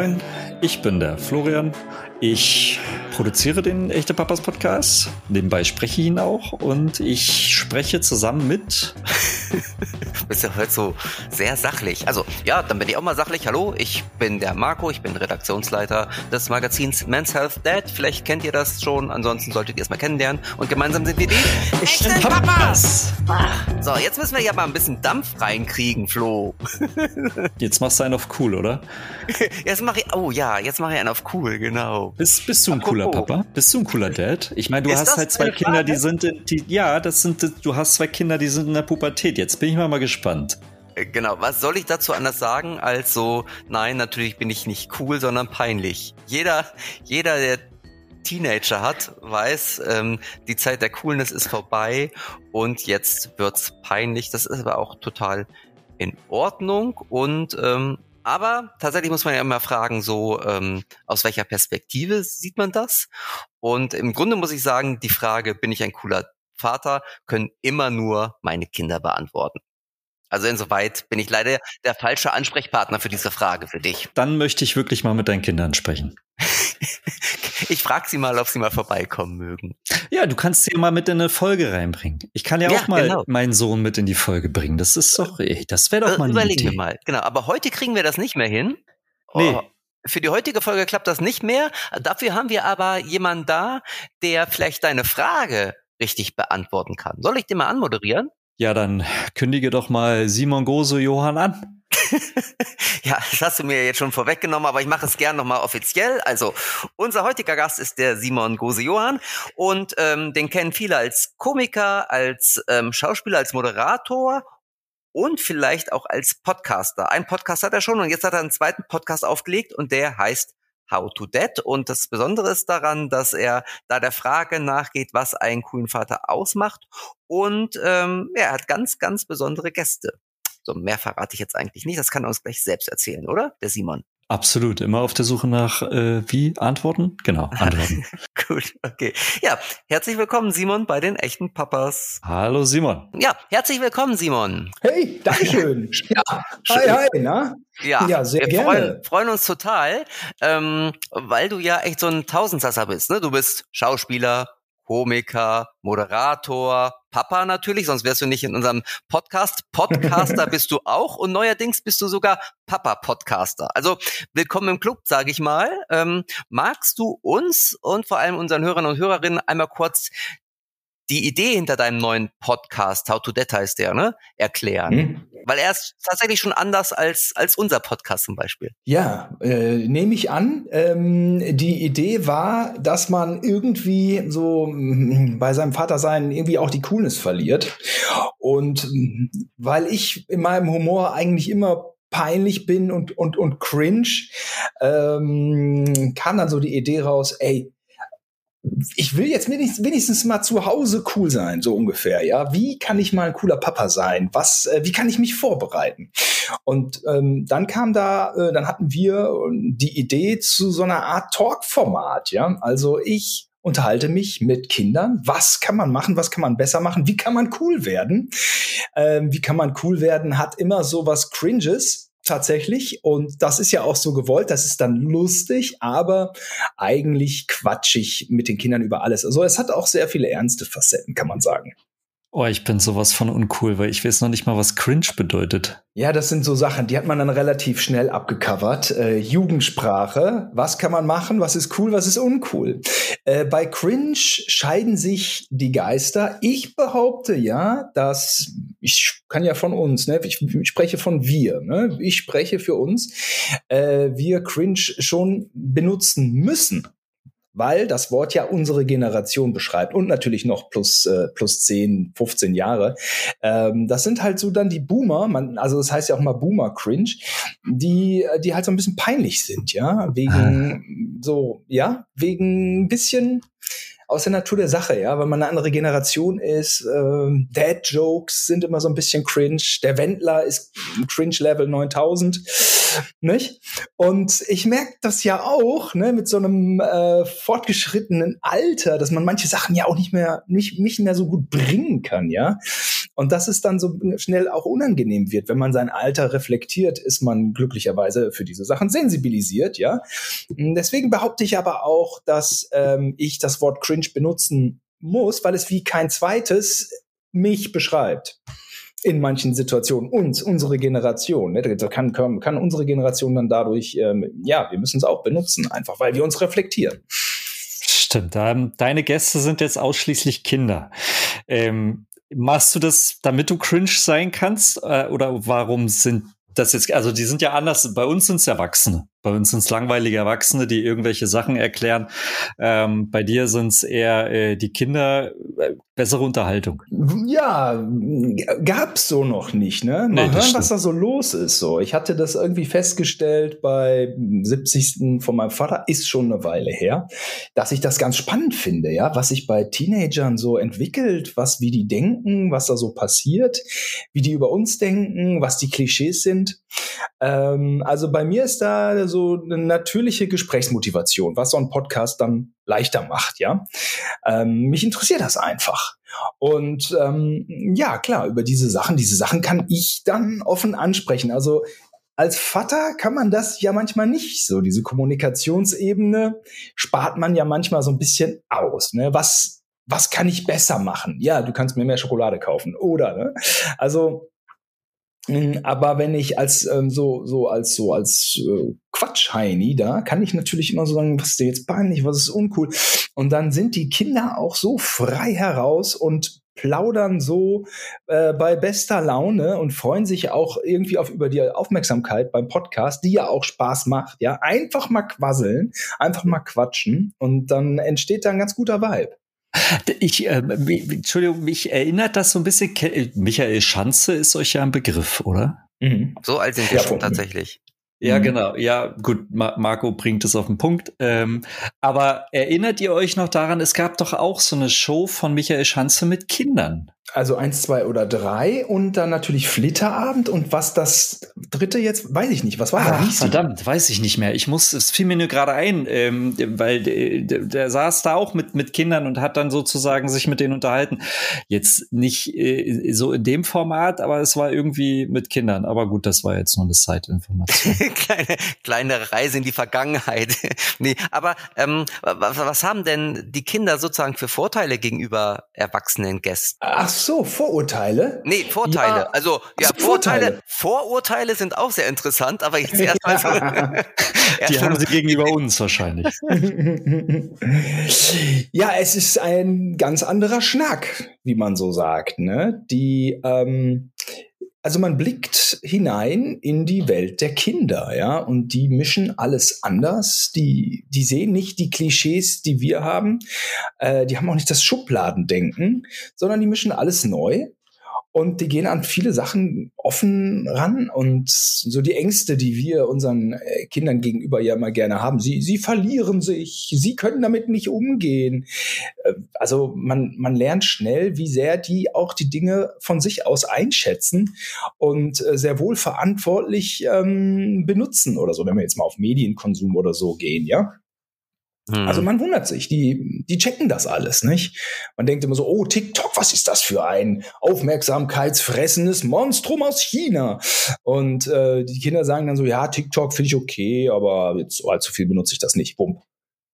Moin, ich bin der Florian. Ich produziere den Echte Papas Podcast. Nebenbei spreche ich ihn auch und ich spreche zusammen mit. bist ja heute so sehr sachlich. Also, ja, dann bin ich auch mal sachlich. Hallo, ich bin der Marco, ich bin Redaktionsleiter des Magazins Men's Health Dad. Vielleicht kennt ihr das schon, ansonsten solltet ihr es mal kennenlernen. Und gemeinsam sind wir die Echten Papas. So, jetzt müssen wir ja mal ein bisschen Dampf reinkriegen, Flo. Jetzt machst du einen auf cool, oder? Jetzt mache ich, oh ja, jetzt mache ich einen auf cool, genau. Bist, bist du ein cooler Papa? Bist du ein cooler Dad? Ich meine, du Ist hast halt zwei Kinder, Frage? die sind, in, die, ja, das sind, du hast zwei Kinder, die sind in der Pubertät. Jetzt bin ich mal, mal gespannt. Äh, Genau, was soll ich dazu anders sagen als so, nein, natürlich bin ich nicht cool, sondern peinlich. Jeder, jeder, der Teenager hat, weiß, ähm, die Zeit der Coolness ist vorbei und jetzt wird's peinlich. Das ist aber auch total in Ordnung und ähm, aber tatsächlich muss man ja immer fragen, so ähm, aus welcher Perspektive sieht man das? Und im Grunde muss ich sagen, die Frage, bin ich ein cooler Vater, können immer nur meine Kinder beantworten. Also insoweit bin ich leider der falsche Ansprechpartner für diese Frage für dich. Dann möchte ich wirklich mal mit deinen Kindern sprechen. Ich frage sie mal, ob sie mal vorbeikommen mögen. Ja, du kannst sie mal mit in eine Folge reinbringen. Ich kann ja, Ja, auch mal genau. meinen Sohn mit in die Folge bringen. Das ist doch, ey, das wäre doch Äh, mal eine Überlegen Idee. wir mal. Genau, aber heute kriegen wir das nicht mehr hin. Nee. Oh, für die heutige Folge klappt das nicht mehr. Dafür haben wir aber jemanden da, der vielleicht deine Frage richtig beantworten kann. Soll ich den mal anmoderieren? Ja, dann kündige doch mal Simon Gose Johann an. Ja, das hast du mir jetzt schon vorweggenommen, aber ich mache es gern nochmal offiziell. Also, unser heutiger Gast ist der Simon Gose-Johann und ähm, den kennen viele als Komiker, als ähm, Schauspieler, als Moderator und vielleicht auch als Podcaster. Ein Podcast hat er schon und jetzt hat er einen zweiten Podcast aufgelegt und der heißt How to Dad. Und das Besondere ist daran, dass er da der Frage nachgeht, was einen coolen Vater ausmacht. Und ähm, ja, er hat ganz, ganz besondere Gäste. So, mehr verrate ich jetzt eigentlich nicht. Das kann er uns gleich selbst erzählen, oder? Der Simon. Absolut. Immer auf der Suche nach, äh, wie? Antworten? Genau, Antworten. Gut, okay. Ja, herzlich willkommen, Simon, bei den echten Papas. Hallo Simon. Ja, herzlich willkommen, Simon. Hey, Dankeschön. Ja, hi, hi, na? Ja, Ja, sehr wir gerne. Freuen, freuen uns total, ähm, weil du ja echt so ein Tausendsasser bist. Ne? Du bist Schauspieler, Komiker, Moderator, Papa natürlich, sonst wärst du nicht in unserem Podcast. Podcaster bist du auch und neuerdings bist du sogar Papa-Podcaster. Also willkommen im Club, sage ich mal. Ähm, magst du uns und vor allem unseren Hörern und Hörerinnen einmal kurz die Idee hinter deinem neuen Podcast, How to Dad heißt der, ne, erklären? Hm? Weil er ist tatsächlich schon anders als, als unser Podcast zum Beispiel. Ja, äh, nehme ich an. Ähm, die Idee war, dass man irgendwie so mm, bei seinem Vatersein irgendwie auch die Coolness verliert. Und mm, weil ich in meinem Humor eigentlich immer peinlich bin und, und, und cringe, ähm, kam dann so die Idee raus, ey, ich will jetzt wenigstens, mal zu Hause cool sein, so ungefähr, ja. Wie kann ich mal ein cooler Papa sein? Was, äh, wie kann ich mich vorbereiten? Und ähm, dann kam da, äh, dann hatten wir äh, die Idee zu so einer Art Talk-Format, ja. Also ich unterhalte mich mit Kindern. Was kann man machen? Was kann man besser machen? Wie kann man cool werden? Ähm, wie kann man cool werden? Hat immer so was Cringes tatsächlich. Und das ist ja auch so gewollt. Das ist dann lustig, aber eigentlich quatschig mit den Kindern über alles. Also es hat auch sehr viele ernste Facetten, kann man sagen. Oh, ich bin sowas von uncool, weil ich weiß noch nicht mal, was cringe bedeutet. Ja, das sind so Sachen, die hat man dann relativ schnell abgecovert. Äh, Jugendsprache, was kann man machen, was ist cool, was ist uncool. Äh, bei Cringe scheiden sich die Geister. Ich behaupte ja, dass, ich kann ja von uns, ne? ich, ich spreche von wir, ne? ich spreche für uns, äh, wir Cringe schon benutzen müssen. Weil das Wort ja unsere Generation beschreibt und natürlich noch plus, äh, plus 10, 15 Jahre. Ähm, das sind halt so dann die Boomer, man, also das heißt ja auch mal Boomer-Cringe, die, die halt so ein bisschen peinlich sind, ja, wegen so, ja, wegen ein bisschen aus der Natur der Sache, ja, weil man eine andere Generation ist. Ähm, Dad-Jokes sind immer so ein bisschen cringe. Der Wendler ist Cringe-Level 9000, nicht? Und ich merke das ja auch, ne, mit so einem äh, fortgeschrittenen Alter, dass man manche Sachen ja auch nicht mehr, nicht, nicht mehr so gut bringen kann, ja. Und dass es dann so schnell auch unangenehm wird, wenn man sein Alter reflektiert, ist man glücklicherweise für diese Sachen sensibilisiert, ja. Deswegen behaupte ich aber auch, dass ähm, ich das Wort cringe benutzen muss, weil es wie kein zweites mich beschreibt in manchen Situationen uns, unsere Generation. Ne? Kann, kann, kann unsere Generation dann dadurch, ähm, ja, wir müssen es auch benutzen, einfach weil wir uns reflektieren. Stimmt. Deine Gäste sind jetzt ausschließlich Kinder. Ähm, machst du das, damit du cringe sein kannst? Äh, oder warum sind das jetzt, also die sind ja anders, bei uns sind es Erwachsene. Bei uns sind es langweilige Erwachsene, die irgendwelche Sachen erklären. Ähm, bei dir sind es eher äh, die Kinder, äh, bessere Unterhaltung. Ja, gab's so noch nicht, ne? Mal nee, hören, stimmt. was da so los ist. So, ich hatte das irgendwie festgestellt bei 70. von meinem Vater, ist schon eine Weile her, dass ich das ganz spannend finde, ja, was sich bei Teenagern so entwickelt, was, wie die denken, was da so passiert, wie die über uns denken, was die Klischees sind. Ähm, also bei mir ist da so eine natürliche Gesprächsmotivation, was so ein Podcast dann leichter macht, ja. Ähm, mich interessiert das einfach. Und ähm, ja, klar, über diese Sachen, diese Sachen kann ich dann offen ansprechen. Also als Vater kann man das ja manchmal nicht so. Diese Kommunikationsebene spart man ja manchmal so ein bisschen aus. Ne? Was, was kann ich besser machen? Ja, du kannst mir mehr Schokolade kaufen, oder? Ne? Also aber wenn ich als ähm, so so als so als äh, Quatsch-Heini da, kann ich natürlich immer so sagen, was ist dir jetzt peinlich, was ist uncool. Und dann sind die Kinder auch so frei heraus und plaudern so äh, bei bester Laune und freuen sich auch irgendwie auf über die Aufmerksamkeit beim Podcast, die ja auch Spaß macht. Ja, einfach mal quasseln, einfach mal quatschen und dann entsteht da ein ganz guter Vibe. Ich, äh, Entschuldigung, mich erinnert das so ein bisschen. Michael Schanze ist euch ja ein Begriff, oder? Mhm. So alt sind wir ja, schon tatsächlich. Ja, mhm. genau. Ja, gut, Marco bringt es auf den Punkt. Ähm, aber erinnert ihr euch noch daran, es gab doch auch so eine Show von Michael Schanze mit Kindern. Also eins, zwei oder drei und dann natürlich Flitterabend und was das dritte jetzt, weiß ich nicht. Was war Ach, das? Verdammt, weiß ich nicht mehr. Ich muss, es fiel mir nur gerade ein, ähm, weil der, der, saß da auch mit, mit Kindern und hat dann sozusagen sich mit denen unterhalten. Jetzt nicht äh, so in dem Format, aber es war irgendwie mit Kindern. Aber gut, das war jetzt nur eine Zeitinformation. kleine, kleine Reise in die Vergangenheit. nee, aber ähm, was, was haben denn die Kinder sozusagen für Vorteile gegenüber erwachsenen Gästen? Ach so, Vorurteile? Nee, Vorteile. Ja, also, ja, also Vorteile. Vorteile. Vorurteile sind auch sehr interessant, aber jetzt erstmal so. Die haben sie gegenüber uns wahrscheinlich. ja, es ist ein ganz anderer Schnack, wie man so sagt. Ne? Die, ähm, also man blickt hinein in die Welt der Kinder, ja, und die mischen alles anders. Die, die sehen nicht die Klischees, die wir haben. Äh, die haben auch nicht das Schubladendenken, sondern die mischen alles neu. Und die gehen an viele Sachen offen ran und so die Ängste, die wir unseren äh, Kindern gegenüber ja immer gerne haben. Sie, sie verlieren sich, sie können damit nicht umgehen. Äh, also man, man lernt schnell, wie sehr die auch die Dinge von sich aus einschätzen und äh, sehr wohl verantwortlich ähm, benutzen oder so, wenn wir jetzt mal auf Medienkonsum oder so gehen, ja. Also hm. man wundert sich, die, die checken das alles, nicht? Man denkt immer so, oh, TikTok, was ist das für ein aufmerksamkeitsfressendes Monstrum aus China? Und äh, die Kinder sagen dann so, ja, TikTok finde ich okay, aber jetzt oh, allzu viel benutze ich das nicht. Bumm.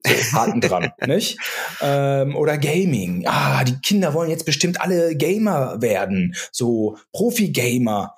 So, Haken dran, nicht? Ähm, oder Gaming. Ah, die Kinder wollen jetzt bestimmt alle Gamer werden. So Profi-Gamer.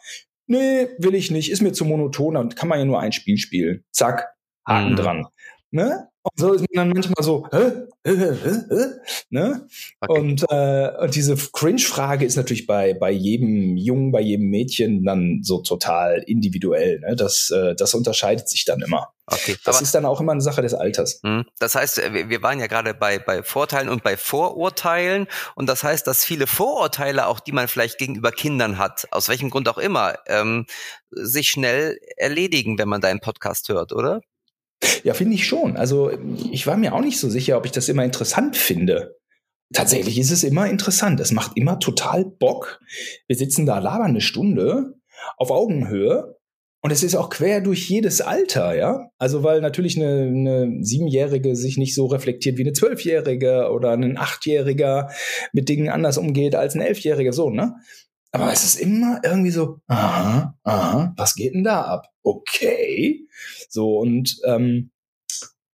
Nee, will ich nicht. Ist mir zu monoton. Dann kann man ja nur ein Spiel spielen. Zack, Haken mhm. dran. Ne? Und so ist man dann manchmal so, hä? Hä? Hä? Hä? Ne? Okay. Und, äh, und diese Cringe-Frage ist natürlich bei, bei jedem Jungen, bei jedem Mädchen dann so total individuell. Ne? Das, äh, das unterscheidet sich dann immer. Okay, das ist dann auch immer eine Sache des Alters. Hm. Das heißt, äh, wir waren ja gerade bei, bei Vorteilen und bei Vorurteilen. Und das heißt, dass viele Vorurteile, auch die man vielleicht gegenüber Kindern hat, aus welchem Grund auch immer, ähm, sich schnell erledigen, wenn man deinen Podcast hört, oder? Ja, finde ich schon. Also ich war mir auch nicht so sicher, ob ich das immer interessant finde. Tatsächlich ist es immer interessant. Es macht immer total Bock. Wir sitzen da, labern eine Stunde auf Augenhöhe. Und es ist auch quer durch jedes Alter, ja. Also weil natürlich eine, eine Siebenjährige sich nicht so reflektiert wie eine Zwölfjährige oder ein Achtjähriger mit Dingen anders umgeht als ein Elfjähriger, so, ne? Aber es ist immer irgendwie so, aha, aha, was geht denn da ab? Okay. So, und ähm,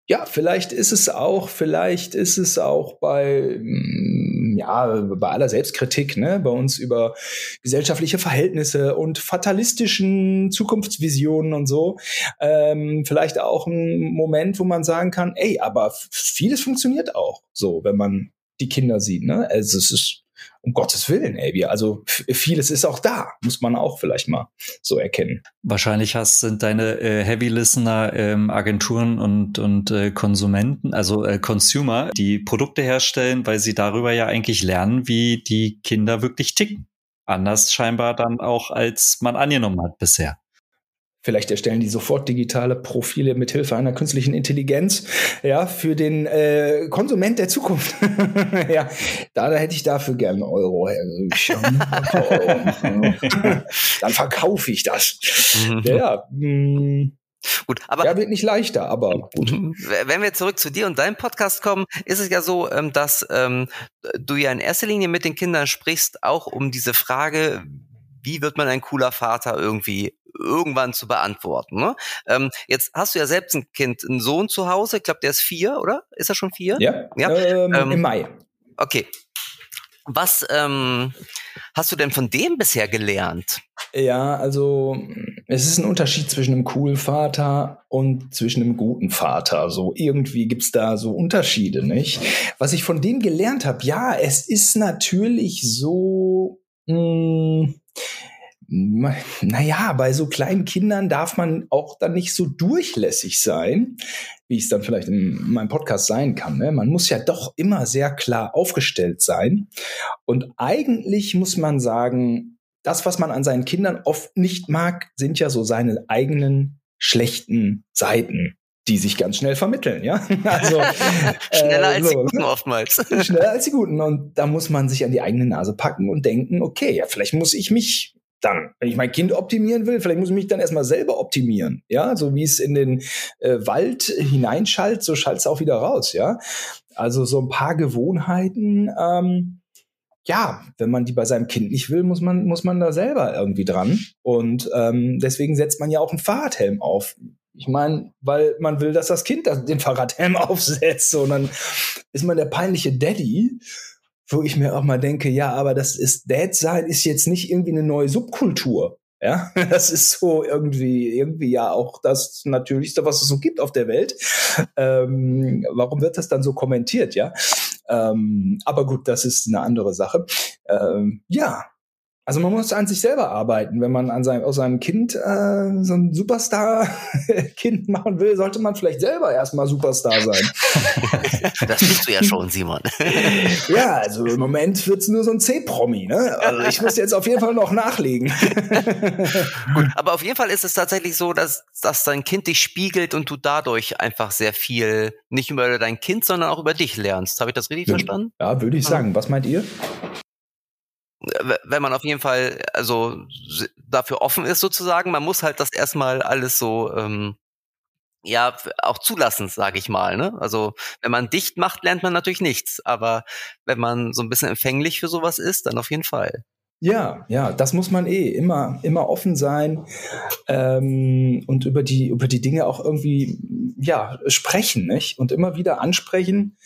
ja, vielleicht ist es auch, vielleicht ist es auch bei, mm, ja, bei aller Selbstkritik, ne, bei uns über gesellschaftliche Verhältnisse und fatalistischen Zukunftsvisionen und so, ähm, vielleicht auch ein Moment, wo man sagen kann, ey, aber vieles funktioniert auch so, wenn man die Kinder sieht, ne? Also es ist um Gottes Willen, ey, also vieles ist auch da, muss man auch vielleicht mal so erkennen. Wahrscheinlich hast, sind deine äh, Heavy Listener ähm, Agenturen und, und äh, Konsumenten, also äh, Consumer, die Produkte herstellen, weil sie darüber ja eigentlich lernen, wie die Kinder wirklich ticken. Anders scheinbar dann auch, als man angenommen hat bisher. Vielleicht erstellen die sofort digitale Profile mit Hilfe einer künstlichen Intelligenz, ja, für den äh, Konsument der Zukunft. ja, da, da hätte ich dafür gerne Euro. Dann verkaufe ich das. Mhm. Ja, mh, hm. Gut, aber ja, wird nicht leichter, aber gut. Mhm. Wenn wir zurück zu dir und deinem Podcast kommen, ist es ja so, ähm, dass ähm, du ja in erster Linie mit den Kindern sprichst, auch um diese Frage, wie wird man ein cooler Vater irgendwie irgendwann zu beantworten. Ne? Ähm, jetzt hast du ja selbst ein Kind, einen Sohn zu Hause. Ich glaube, der ist vier, oder? Ist er schon vier? Ja, ja? Ähm, ähm, im Mai. Okay. Was ähm, hast du denn von dem bisher gelernt? Ja, also es ist ein Unterschied zwischen einem coolen Vater und zwischen einem guten Vater. So irgendwie gibt's da so Unterschiede, nicht? Was ich von dem gelernt habe, ja, es ist natürlich so. Mh, hm, naja, bei so kleinen Kindern darf man auch dann nicht so durchlässig sein, wie es dann vielleicht in meinem Podcast sein kann. Ne? Man muss ja doch immer sehr klar aufgestellt sein. Und eigentlich muss man sagen, das, was man an seinen Kindern oft nicht mag, sind ja so seine eigenen schlechten Seiten die sich ganz schnell vermitteln, ja. Also schneller äh, als so, die Guten ne? oftmals. schneller als die Guten. Und da muss man sich an die eigene Nase packen und denken, okay, ja, vielleicht muss ich mich dann, wenn ich mein Kind optimieren will, vielleicht muss ich mich dann erstmal selber optimieren. Ja, so wie es in den äh, Wald hineinschallt, so schallt es auch wieder raus. Ja, also so ein paar Gewohnheiten. Ähm, ja, wenn man die bei seinem Kind nicht will, muss man, muss man da selber irgendwie dran. Und ähm, deswegen setzt man ja auch einen Fahrradhelm auf. Ich meine, weil man will, dass das Kind den Fahrradhelm aufsetzt. Und dann ist man der peinliche Daddy wo ich mir auch mal denke, ja, aber das ist Dad sein ist jetzt nicht irgendwie eine neue Subkultur. Ja, das ist so irgendwie, irgendwie ja auch das Natürlichste, was es so gibt auf der Welt. Ähm, warum wird das dann so kommentiert, ja? Ähm, aber gut, das ist eine andere Sache. Ähm, ja, also man muss an sich selber arbeiten. Wenn man an seinem, aus seinem Kind äh, so ein Superstar-Kind machen will, sollte man vielleicht selber erstmal Superstar sein. das bist du ja schon, Simon. ja, also im Moment wird's nur so ein C-Promi. Ne? Also ich muss jetzt auf jeden Fall noch nachlegen. Gut, aber auf jeden Fall ist es tatsächlich so, dass, dass dein Kind dich spiegelt und du dadurch einfach sehr viel, nicht über dein Kind, sondern auch über dich lernst. Habe ich das richtig ja, verstanden? Ja, würde ich sagen. Was meint ihr? Wenn man auf jeden Fall also dafür offen ist sozusagen, man muss halt das erstmal alles so ähm, ja auch zulassen, sage ich mal. Ne? Also wenn man dicht macht, lernt man natürlich nichts, aber wenn man so ein bisschen empfänglich für sowas ist, dann auf jeden Fall. Ja, ja, das muss man eh immer, immer offen sein ähm, und über die, über die Dinge auch irgendwie ja sprechen, nicht? Und immer wieder ansprechen.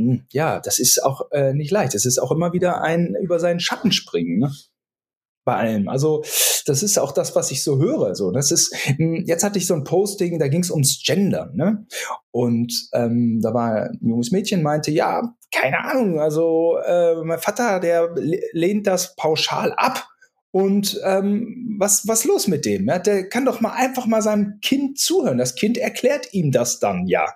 Hm, ja, das ist auch äh, nicht leicht. Es ist auch immer wieder ein über seinen Schatten springen. Ne? bei allem. Also das ist auch das, was ich so höre. So, das ist hm, jetzt hatte ich so ein Posting, da ging es ums Gender, ne? Und ähm, da war ein junges Mädchen meinte, ja, keine Ahnung, also äh, mein Vater, der lehnt das pauschal ab. Und ähm, was was los mit dem? Ja, der kann doch mal einfach mal seinem Kind zuhören. Das Kind erklärt ihm das dann ja.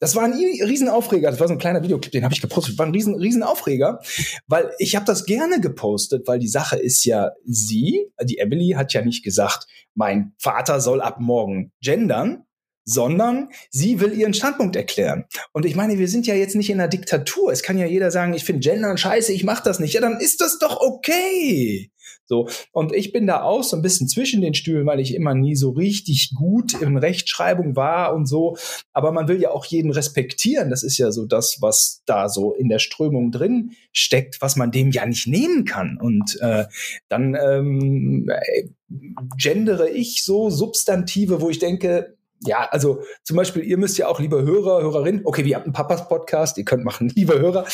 Das war ein Riesenaufreger. Das war so ein kleiner Videoclip, den habe ich gepostet. War ein riesen Riesenaufreger, weil ich habe das gerne gepostet, weil die Sache ist ja, sie, die Emily hat ja nicht gesagt, mein Vater soll ab morgen gendern, sondern sie will ihren Standpunkt erklären. Und ich meine, wir sind ja jetzt nicht in einer Diktatur. Es kann ja jeder sagen, ich finde Gendern scheiße, ich mach das nicht. Ja, dann ist das doch okay. So. Und ich bin da auch so ein bisschen zwischen den Stühlen, weil ich immer nie so richtig gut in Rechtschreibung war und so. Aber man will ja auch jeden respektieren. Das ist ja so das, was da so in der Strömung drin steckt, was man dem ja nicht nehmen kann. Und äh, dann ähm, äh, gendere ich so Substantive, wo ich denke, ja, also zum Beispiel, ihr müsst ja auch, liebe Hörer, Hörerin, okay, wir haben einen Papas-Podcast, ihr könnt machen, liebe Hörer,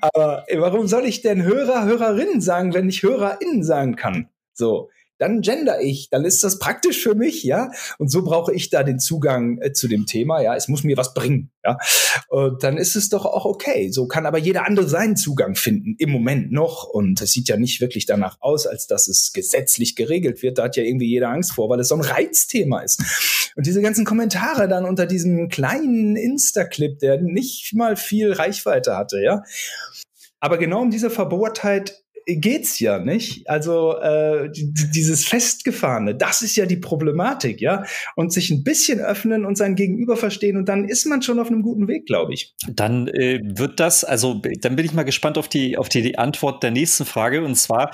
aber warum soll ich denn Hörer, Hörerinnen sagen, wenn ich HörerInnen sagen kann? So, dann gender ich, dann ist das praktisch für mich, ja. Und so brauche ich da den Zugang äh, zu dem Thema, ja. Es muss mir was bringen, ja. Und dann ist es doch auch okay. So kann aber jeder andere seinen Zugang finden, im Moment noch. Und es sieht ja nicht wirklich danach aus, als dass es gesetzlich geregelt wird. Da hat ja irgendwie jeder Angst vor, weil es so ein Reizthema ist. Und diese ganzen Kommentare dann unter diesem kleinen Insta-Clip, der nicht mal viel Reichweite hatte, ja. Aber genau um diese Verbohrtheit geht's ja nicht. Also äh, dieses festgefahrene, das ist ja die Problematik, ja. Und sich ein bisschen öffnen und sein Gegenüber verstehen und dann ist man schon auf einem guten Weg, glaube ich. Dann äh, wird das, also dann bin ich mal gespannt auf die auf die, die Antwort der nächsten Frage und zwar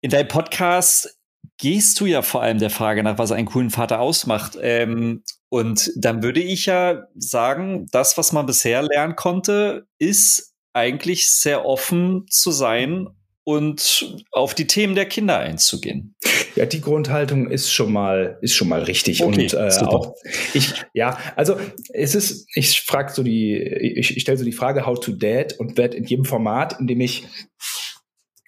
in deinem Podcast gehst du ja vor allem der Frage nach, was einen coolen Vater ausmacht. Ähm, und dann würde ich ja sagen, das, was man bisher lernen konnte, ist eigentlich sehr offen zu sein und auf die Themen der Kinder einzugehen. Ja, die Grundhaltung ist schon mal ist schon mal richtig okay, und äh, auch ich ja, also es ist ich frage so die ich, ich stelle so die Frage how to dad und werde in jedem Format, in dem ich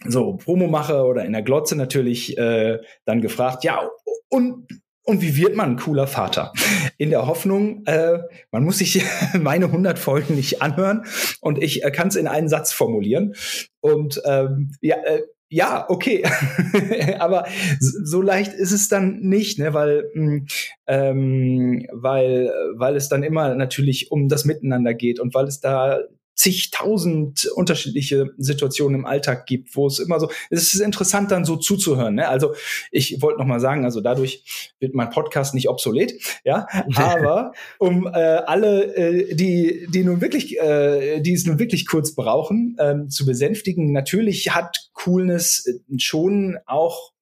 so Promo mache oder in der Glotze natürlich äh, dann gefragt, ja, und und wie wird man ein cooler Vater? In der Hoffnung, äh, man muss sich meine 100 Folgen nicht anhören und ich äh, kann es in einen Satz formulieren. Und ähm, ja, äh, ja, okay, aber so leicht ist es dann nicht, ne, weil hm, ähm, weil weil es dann immer natürlich um das Miteinander geht und weil es da zigtausend unterschiedliche Situationen im Alltag gibt, wo es immer so, es ist interessant dann so zuzuhören. Ne? Also ich wollte noch mal sagen, also dadurch wird mein Podcast nicht obsolet, ja, aber um äh, alle, äh, die die nun wirklich, äh, die es nun wirklich kurz brauchen, ähm, zu besänftigen, natürlich hat Coolness äh, schon auch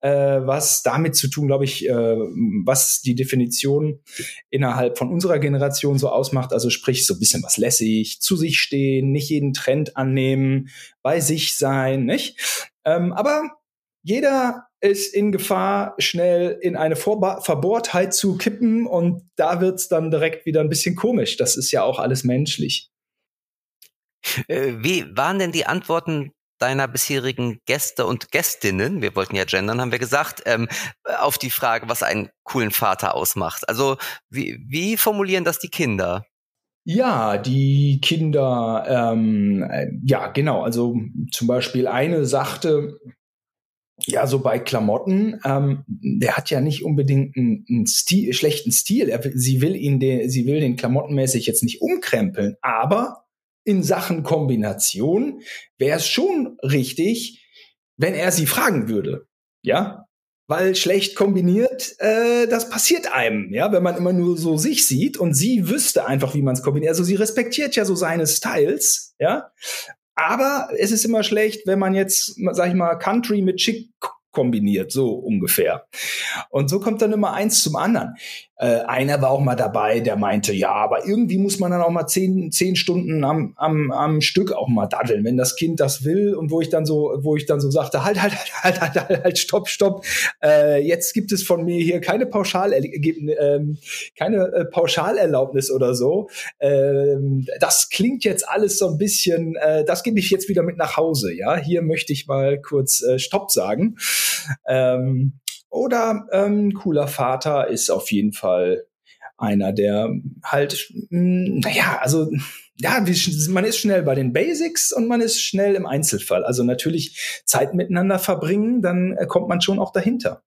äh, was damit zu tun, glaube ich, äh, was die Definition innerhalb von unserer Generation so ausmacht. Also sprich, so ein bisschen was lässig, zu sich stehen, nicht jeden Trend annehmen, bei sich sein, nicht? Ähm, aber jeder ist in Gefahr, schnell in eine Vorba Verbohrtheit zu kippen und da wird's dann direkt wieder ein bisschen komisch. Das ist ja auch alles menschlich. Äh, wie waren denn die Antworten deiner bisherigen Gäste und Gästinnen, wir wollten ja gendern, haben wir gesagt, ähm, auf die Frage, was einen coolen Vater ausmacht. Also wie, wie formulieren das die Kinder? Ja, die Kinder, ähm, äh, ja, genau. Also zum Beispiel eine sagte, ja, so bei Klamotten, ähm, der hat ja nicht unbedingt einen, einen Stil, schlechten Stil. Er, sie will ihn, den, sie will den klamottenmäßig jetzt nicht umkrempeln, aber in Sachen Kombination wäre es schon richtig, wenn er sie fragen würde. Ja, weil schlecht kombiniert, äh, das passiert einem, ja, wenn man immer nur so sich sieht und sie wüsste einfach, wie man es kombiniert. Also sie respektiert ja so seine Styles, ja, aber es ist immer schlecht, wenn man jetzt, sag ich mal, Country mit Chick kombiniert, so ungefähr. Und so kommt dann immer eins zum anderen. Äh, einer war auch mal dabei, der meinte, ja, aber irgendwie muss man dann auch mal zehn, zehn Stunden am, am, am Stück auch mal daddeln, wenn das Kind das will. Und wo ich dann so, wo ich dann so sagte, halt, halt, halt, halt, halt, halt stopp, stopp. Äh, jetzt gibt es von mir hier keine Pauschal, äh, keine äh, Pauschalerlaubnis oder so. Ähm, das klingt jetzt alles so ein bisschen, äh, das gebe ich jetzt wieder mit nach Hause. Ja, hier möchte ich mal kurz äh, Stopp sagen. Ähm, oder ähm, cooler Vater ist auf jeden Fall einer, der halt, mh, hm, naja, also ja, man ist schnell bei den Basics und man ist schnell im Einzelfall. Also natürlich Zeit miteinander verbringen, dann äh, kommt man schon auch dahinter.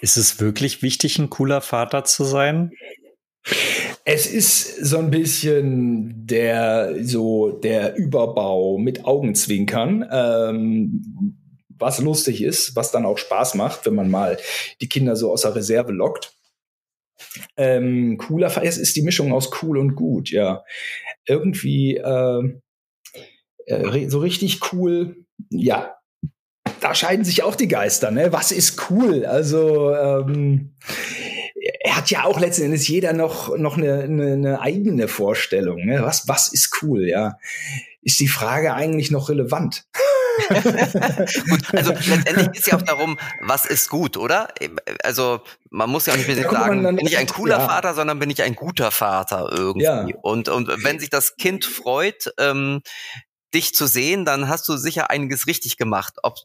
Ist es wirklich wichtig, ein cooler Vater zu sein? Es ist so ein bisschen der so der Überbau mit Augenzwinkern. Ähm, was lustig ist, was dann auch Spaß macht, wenn man mal die Kinder so aus der Reserve lockt. Ähm, cooler, es ist die Mischung aus cool und gut, ja. Irgendwie äh, äh, so richtig cool, ja. Da scheiden sich auch die Geister, ne? Was ist cool? Also ähm, er hat ja auch letzten Endes jeder noch noch eine, eine, eine eigene Vorstellung. Ne? Was was ist cool? Ja, ist die Frage eigentlich noch relevant? gut, also letztendlich ist ja auch darum, was ist gut, oder? Also man muss ja auch nicht mehr sagen, bin ich ein cooler ja. Vater, sondern bin ich ein guter Vater irgendwie. Ja. Und, und wenn sich das Kind freut, ähm, dich zu sehen, dann hast du sicher einiges richtig gemacht. Ob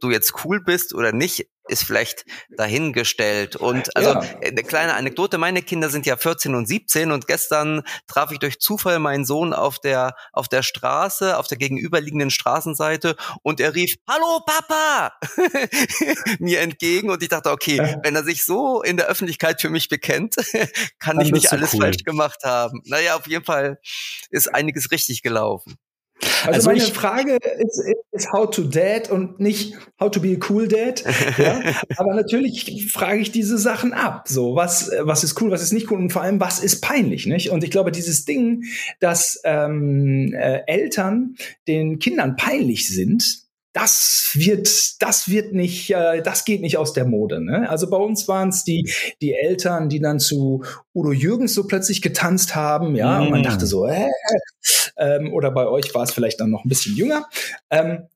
du jetzt cool bist oder nicht, ist vielleicht dahingestellt. Und also ja. eine kleine Anekdote, meine Kinder sind ja 14 und 17 und gestern traf ich durch Zufall meinen Sohn auf der, auf der Straße, auf der gegenüberliegenden Straßenseite und er rief, Hallo Papa! mir entgegen und ich dachte, okay, wenn er sich so in der Öffentlichkeit für mich bekennt, kann Dann ich nicht alles cool. falsch gemacht haben. Naja, auf jeden Fall ist einiges richtig gelaufen. Also, also meine Frage ist, ist how to dad und nicht how to be a cool dad. ja? Aber natürlich frage ich diese Sachen ab. So, was, was ist cool, was ist nicht cool und vor allem, was ist peinlich, nicht? Und ich glaube, dieses Ding, dass ähm, äh, Eltern den Kindern peinlich sind, das wird, das wird nicht, äh, das geht nicht aus der Mode. Ne? Also bei uns waren es die, die Eltern, die dann zu Udo Jürgens so plötzlich getanzt haben, ja, mm. und man mm. dachte so, äh, ähm, oder bei euch war es vielleicht dann noch ein bisschen jünger. Ähm,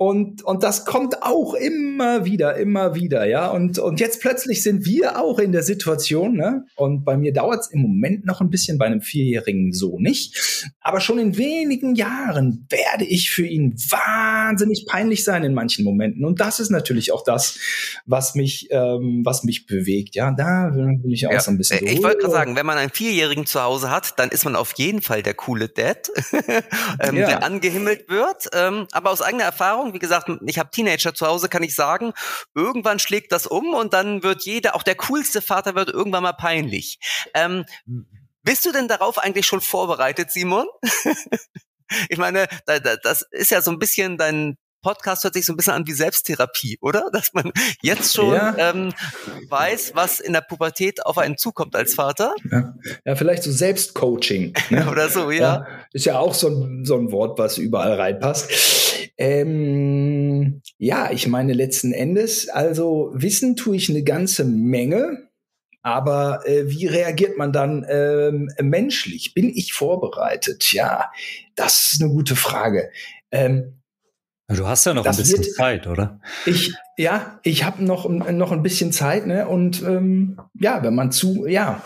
und, und das kommt auch immer wieder, immer wieder, ja. Und, und jetzt plötzlich sind wir auch in der Situation, ne? Und bei mir dauert es im Moment noch ein bisschen, bei einem Vierjährigen so nicht. Aber schon in wenigen Jahren werde ich für ihn wahnsinnig peinlich sein in manchen Momenten. Und das ist natürlich auch das, was mich, ähm, was mich bewegt. Ja, da will ich auch ja, so ein bisschen. Ich wollte gerade sagen, wenn man einen Vierjährigen zu Hause hat, dann ist man auf jeden Fall der coole Dad, ähm, ja. der angehimmelt wird. Ähm, aber aus eigener Erfahrung, wie gesagt, ich habe Teenager zu Hause, kann ich sagen, irgendwann schlägt das um und dann wird jeder, auch der coolste Vater wird irgendwann mal peinlich. Ähm, bist du denn darauf eigentlich schon vorbereitet, Simon? ich meine, das ist ja so ein bisschen dein Podcast hört sich so ein bisschen an wie Selbsttherapie, oder? Dass man jetzt schon ja. ähm, weiß, was in der Pubertät auf einen zukommt als Vater. Ja, ja vielleicht so Selbstcoaching. Ne? oder so, ja. ja. Ist ja auch so ein, so ein Wort, was überall reinpasst. Ähm, ja, ich meine letzten Endes, also wissen tue ich eine ganze Menge. Aber äh, wie reagiert man dann ähm, menschlich? Bin ich vorbereitet? Ja, das ist eine gute Frage. Ähm, Du hast ja noch ein bisschen wird, Zeit, oder? Ich, ja, ich habe noch, noch ein bisschen Zeit, ne? Und ähm, ja, wenn man zu, ja.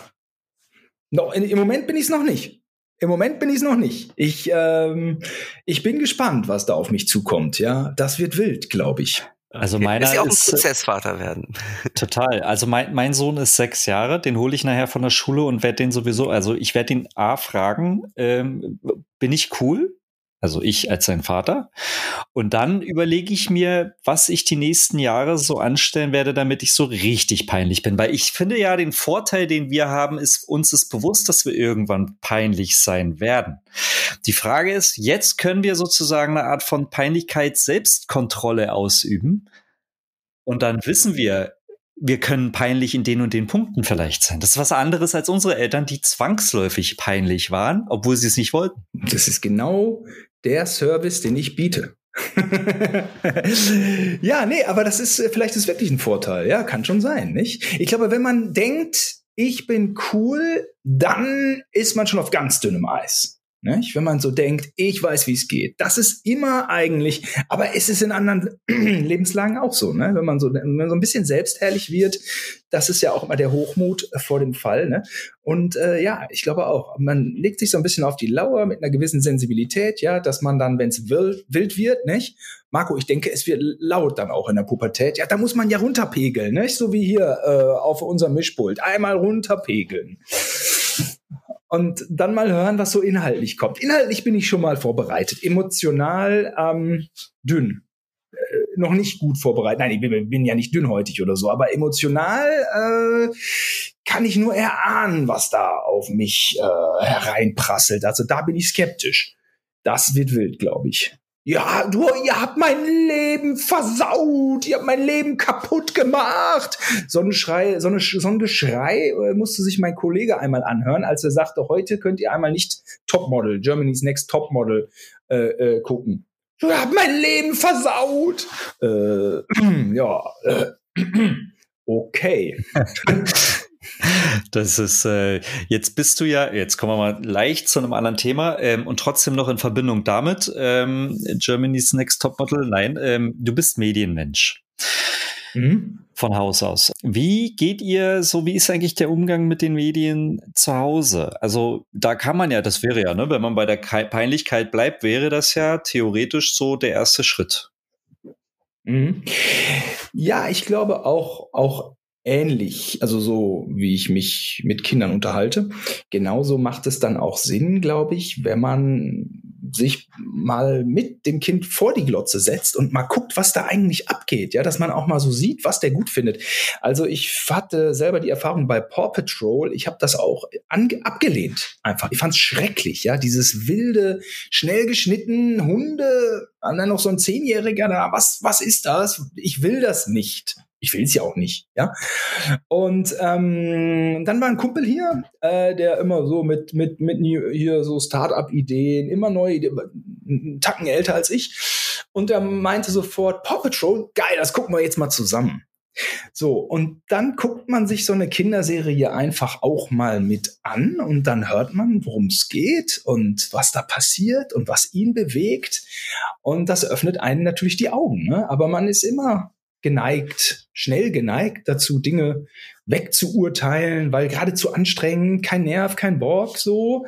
No, Im Moment bin ich es noch nicht. Im Moment bin ich es noch nicht. Ich, ähm, ich bin gespannt, was da auf mich zukommt. Ja, das wird wild, glaube ich. Also meiner ist ja auch ein äh, Prozessvater werden. Total. Also mein, mein Sohn ist sechs Jahre, den hole ich nachher von der Schule und werde den sowieso, also ich werde ihn A fragen, ähm, bin ich cool? Also ich als sein Vater. Und dann überlege ich mir, was ich die nächsten Jahre so anstellen werde, damit ich so richtig peinlich bin. Weil ich finde ja, den Vorteil, den wir haben, ist, uns ist bewusst, dass wir irgendwann peinlich sein werden. Die Frage ist, jetzt können wir sozusagen eine Art von Peinlichkeit Selbstkontrolle ausüben. Und dann wissen wir, wir können peinlich in den und den Punkten vielleicht sein. Das ist was anderes als unsere Eltern, die zwangsläufig peinlich waren, obwohl sie es nicht wollten. Das ist genau der Service, den ich biete. ja, nee, aber das ist vielleicht ist wirklich ein Vorteil. Ja, kann schon sein, nicht? Ich glaube, wenn man denkt, ich bin cool, dann ist man schon auf ganz dünnem Eis. Nicht? Wenn man so denkt, ich weiß, wie es geht. Das ist immer eigentlich, aber es ist in anderen Lebenslagen auch so. Ne? Wenn, man so, wenn man so ein bisschen selbstherrlich wird, das ist ja auch immer der Hochmut vor dem Fall. Ne? Und äh, ja, ich glaube auch, man legt sich so ein bisschen auf die Lauer mit einer gewissen Sensibilität, ja, dass man dann, wenn es wild, wild wird, nicht? Marco, ich denke, es wird laut dann auch in der Pubertät. Ja, da muss man ja runterpegeln, nicht? So wie hier äh, auf unserem Mischpult. Einmal runterpegeln und dann mal hören, was so inhaltlich kommt. Inhaltlich bin ich schon mal vorbereitet, emotional ähm, dünn. Äh, noch nicht gut vorbereitet. Nein, ich bin, bin, ja nicht dünnhäutig oder so, aber emotional äh, kann ich nur erahnen, was da auf mich äh, hereinprasselt. Also da bin ich skeptisch. Das wird wild, glaube ich. Ja, du, ihr habt mein Leben versaut, ihr habt mein Leben kaputt gemacht. So ein Schrei, so, eine, so ein Geschrei äh, musste sich mein Kollege einmal anhören, als er sagte, heute könnt ihr einmal nicht Topmodel, Germany's Next Topmodel äh, äh, gucken. Du habt mein Leben versaut. Äh, ja, äh, okay. Das ist, äh, jetzt bist du ja, jetzt kommen wir mal leicht zu einem anderen Thema ähm, und trotzdem noch in Verbindung damit, ähm, Germany's Next Top Model, nein, ähm, du bist Medienmensch. Mhm. Von Haus aus. Wie geht ihr so, wie ist eigentlich der Umgang mit den Medien zu Hause? Also da kann man ja, das wäre ja, ne, wenn man bei der Peinlichkeit bleibt, wäre das ja theoretisch so der erste Schritt. Mhm. Ja, ich glaube auch, auch ähnlich, also so wie ich mich mit Kindern unterhalte. Genauso macht es dann auch Sinn, glaube ich, wenn man sich mal mit dem Kind vor die Glotze setzt und mal guckt, was da eigentlich abgeht, ja, dass man auch mal so sieht, was der gut findet. Also ich hatte selber die Erfahrung bei Paw Patrol, ich habe das auch abgelehnt einfach. Ich fand es schrecklich, ja, dieses wilde, schnell geschnitten Hunde, und dann noch so ein Zehnjähriger, da, was was ist das? Ich will das nicht ich will es ja auch nicht, ja. Und ähm, dann war ein Kumpel hier, äh, der immer so mit mit mit hier so Start-up-Ideen, immer neue Ideen, einen Tacken älter als ich, und er meinte sofort Paw Patrol, geil, das gucken wir jetzt mal zusammen. So, und dann guckt man sich so eine Kinderserie einfach auch mal mit an und dann hört man, worum es geht und was da passiert und was ihn bewegt. Und das öffnet einen natürlich die Augen. Ne? Aber man ist immer geneigt, schnell geneigt dazu, Dinge wegzuurteilen, weil gerade zu anstrengend, kein Nerv, kein Bock, so.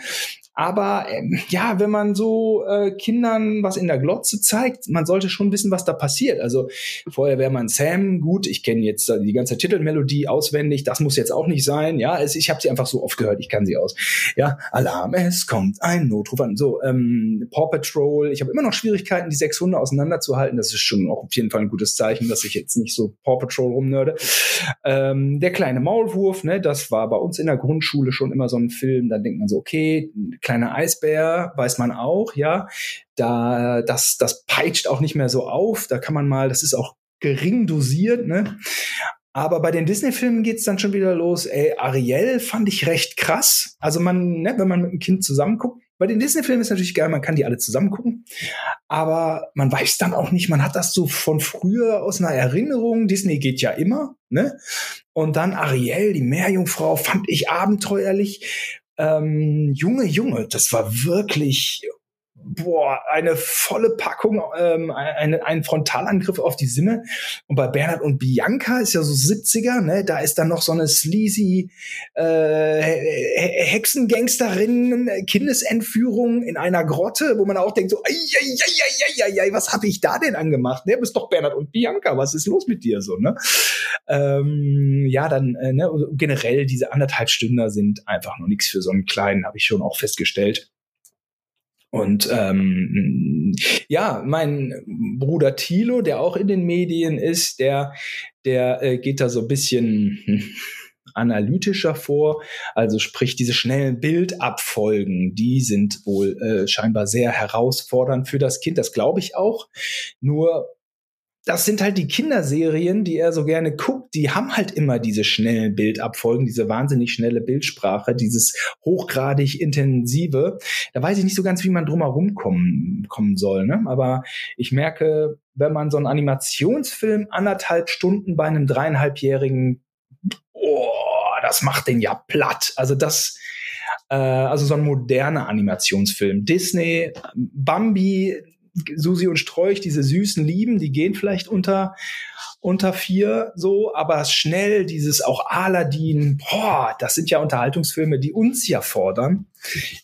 Aber ähm, ja, wenn man so äh, Kindern was in der Glotze zeigt, man sollte schon wissen, was da passiert. Also Feuerwehrmann Sam, gut, ich kenne jetzt die ganze Titelmelodie auswendig, das muss jetzt auch nicht sein. Ja, es, ich habe sie einfach so oft gehört, ich kann sie aus. Ja, Alarm, es kommt ein Notruf an. So, ähm, Paw Patrol, ich habe immer noch Schwierigkeiten, die sechs Hunde auseinanderzuhalten. Das ist schon auch auf jeden Fall ein gutes Zeichen, dass ich jetzt nicht so Paw Patrol rumnörde. Ähm, der kleine Maulwurf, ne, das war bei uns in der Grundschule schon immer so ein Film. Dann denkt man so, okay, kleiner Eisbär, weiß man auch, ja. Da, das, das peitscht auch nicht mehr so auf. Da kann man mal, das ist auch gering dosiert, ne? Aber bei den Disney-Filmen geht's dann schon wieder los. Ey, Ariel fand ich recht krass. Also man, ne, wenn man mit einem Kind zusammen guckt, bei den Disney-Filmen ist natürlich geil, man kann die alle zusammen gucken. Aber man weiß dann auch nicht, man hat das so von früher aus einer Erinnerung. Disney geht ja immer, ne? Und dann Ariel, die Meerjungfrau, fand ich abenteuerlich. Ähm, Junge, Junge, das war wirklich boah, eine volle Packung, ähm, eine, ein Frontalangriff auf die Sinne. Und bei Bernhard und Bianca ist ja so 70er, ne? Da ist dann noch so eine sleazy äh, Hexengangsterin, Kindesentführung in einer Grotte, wo man auch denkt so, ei, was habe ich da denn angemacht? Ne, bist doch Bernhard und Bianca, was ist los mit dir so, ne? Ähm, ja, dann äh, ne, generell diese anderthalb Stunden sind einfach noch nichts für so einen kleinen, habe ich schon auch festgestellt. Und ähm, ja, mein Bruder Thilo, der auch in den Medien ist, der, der äh, geht da so ein bisschen analytischer vor. Also sprich, diese schnellen Bildabfolgen, die sind wohl äh, scheinbar sehr herausfordernd für das Kind. Das glaube ich auch. Nur das sind halt die Kinderserien, die er so gerne guckt, die haben halt immer diese schnellen Bildabfolgen, diese wahnsinnig schnelle Bildsprache, dieses hochgradig intensive. Da weiß ich nicht so ganz, wie man drum herum kommen, kommen soll. Ne? Aber ich merke, wenn man so einen Animationsfilm anderthalb Stunden bei einem dreieinhalbjährigen, oh, das macht den ja platt. Also das, äh, also so ein moderner Animationsfilm. Disney, Bambi, Susi und Strolch, diese süßen Lieben, die gehen vielleicht unter, unter vier so, aber schnell dieses auch Aladdin, boah, das sind ja Unterhaltungsfilme, die uns ja fordern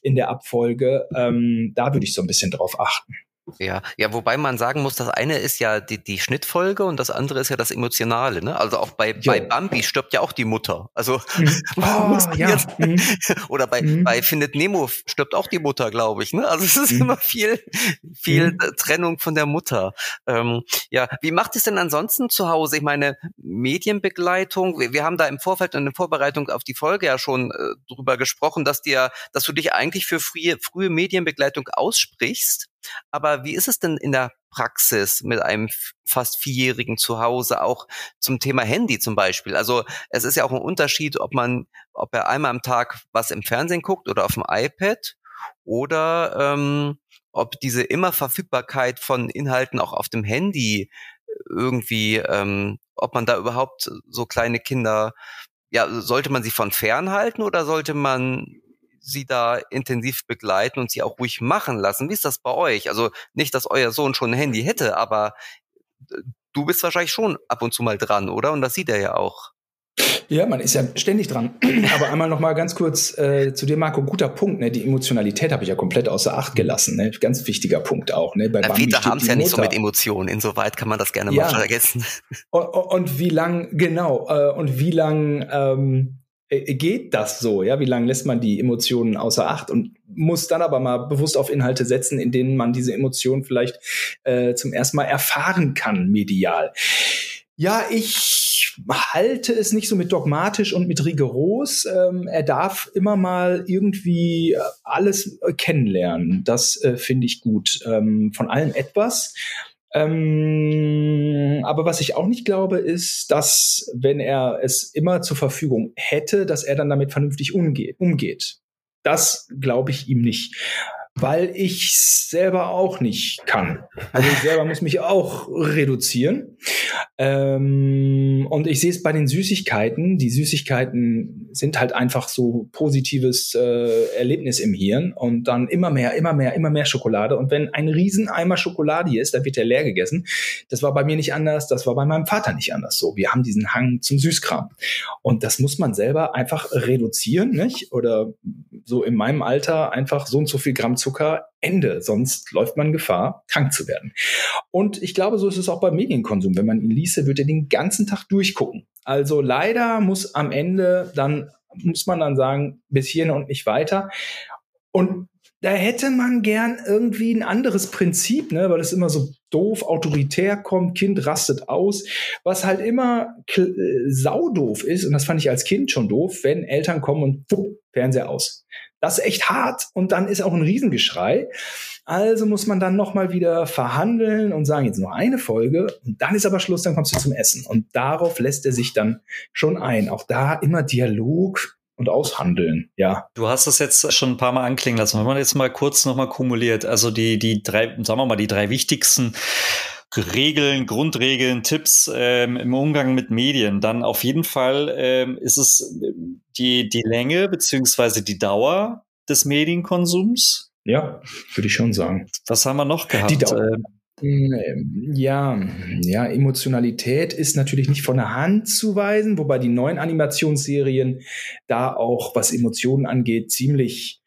in der Abfolge. Ähm, da würde ich so ein bisschen drauf achten. Ja, ja, wobei man sagen muss, das eine ist ja die, die Schnittfolge und das andere ist ja das Emotionale. Ne? Also auch bei, bei Bambi stirbt ja auch die Mutter. Also mhm. oh, ja. jetzt, mhm. oder bei, mhm. bei Findet Nemo stirbt auch die Mutter, glaube ich. Ne? Also es ist mhm. immer viel, viel mhm. Trennung von der Mutter. Ähm, ja, wie macht es denn ansonsten zu Hause? Ich meine, Medienbegleitung. Wir, wir haben da im Vorfeld und in der Vorbereitung auf die Folge ja schon äh, drüber gesprochen, dass dir, dass du dich eigentlich für frühe, frühe Medienbegleitung aussprichst. Aber wie ist es denn in der Praxis mit einem fast Vierjährigen zu Hause, auch zum Thema Handy zum Beispiel? Also es ist ja auch ein Unterschied, ob man, ob er einmal am Tag was im Fernsehen guckt oder auf dem iPad oder ähm, ob diese Immerverfügbarkeit von Inhalten auch auf dem Handy irgendwie, ähm, ob man da überhaupt so kleine Kinder, ja, sollte man sie von fernhalten oder sollte man sie da intensiv begleiten und sie auch ruhig machen lassen? Wie ist das bei euch? Also nicht, dass euer Sohn schon ein Handy hätte, aber äh, du bist wahrscheinlich schon ab und zu mal dran, oder? Und das sieht er ja auch. Ja, man ist ja ständig dran. Aber einmal noch mal ganz kurz äh, zu dir, Marco, guter Punkt. Ne? Die Emotionalität habe ich ja komplett außer Acht gelassen. Ne? Ganz wichtiger Punkt auch. Ne? Bei Na, haben es ja nicht so mit Emotionen. Insoweit kann man das gerne ja. mal vergessen. Und, und wie lang, genau, äh, und wie lang ähm, äh, geht das so? Ja, wie lange lässt man die Emotionen außer Acht und muss dann aber mal bewusst auf Inhalte setzen, in denen man diese Emotionen vielleicht äh, zum ersten Mal erfahren kann, medial. Ja, ich halte es nicht so mit dogmatisch und mit rigoros. Ähm, er darf immer mal irgendwie alles kennenlernen. Das äh, finde ich gut. Ähm, von allem etwas. Ähm, aber was ich auch nicht glaube, ist, dass wenn er es immer zur Verfügung hätte, dass er dann damit vernünftig umgeht. umgeht. Das glaube ich ihm nicht weil ich selber auch nicht kann. Also ich selber muss mich auch reduzieren. Ähm, und ich sehe es bei den Süßigkeiten. Die Süßigkeiten sind halt einfach so positives äh, Erlebnis im Hirn und dann immer mehr, immer mehr, immer mehr Schokolade. Und wenn ein Rieseneimer Schokolade hier ist, dann wird der leer gegessen. Das war bei mir nicht anders, das war bei meinem Vater nicht anders so. Wir haben diesen Hang zum Süßkram. Und das muss man selber einfach reduzieren, nicht? Oder so in meinem Alter einfach so und so viel Gramm Zucker, Ende. Sonst läuft man Gefahr, krank zu werden. Und ich glaube, so ist es auch beim Medienkonsum. Wenn man ihn ließe, wird er den ganzen Tag durchgucken. Also leider muss am Ende dann, muss man dann sagen, bis hierhin und nicht weiter. Und da hätte man gern irgendwie ein anderes Prinzip, ne, weil es immer so doof autoritär kommt, Kind rastet aus, was halt immer äh, saudoof ist und das fand ich als Kind schon doof, wenn Eltern kommen und pupp, Fernseher aus. Das ist echt hart und dann ist auch ein Riesengeschrei. Also muss man dann nochmal wieder verhandeln und sagen, jetzt noch eine Folge und dann ist aber Schluss, dann kommst du zum Essen. Und darauf lässt er sich dann schon ein. Auch da immer Dialog, und aushandeln, ja. Du hast es jetzt schon ein paar Mal anklingen lassen. Wenn man jetzt mal kurz nochmal kumuliert, also die, die drei, sagen wir mal, die drei wichtigsten Regeln, Grundregeln, Tipps ähm, im Umgang mit Medien, dann auf jeden Fall ähm, ist es die, die Länge beziehungsweise die Dauer des Medienkonsums. Ja, würde ich schon sagen. Was haben wir noch gehabt? Die Dauer. Ähm, ja, ja, Emotionalität ist natürlich nicht von der Hand zu weisen, wobei die neuen Animationsserien da auch, was Emotionen angeht, ziemlich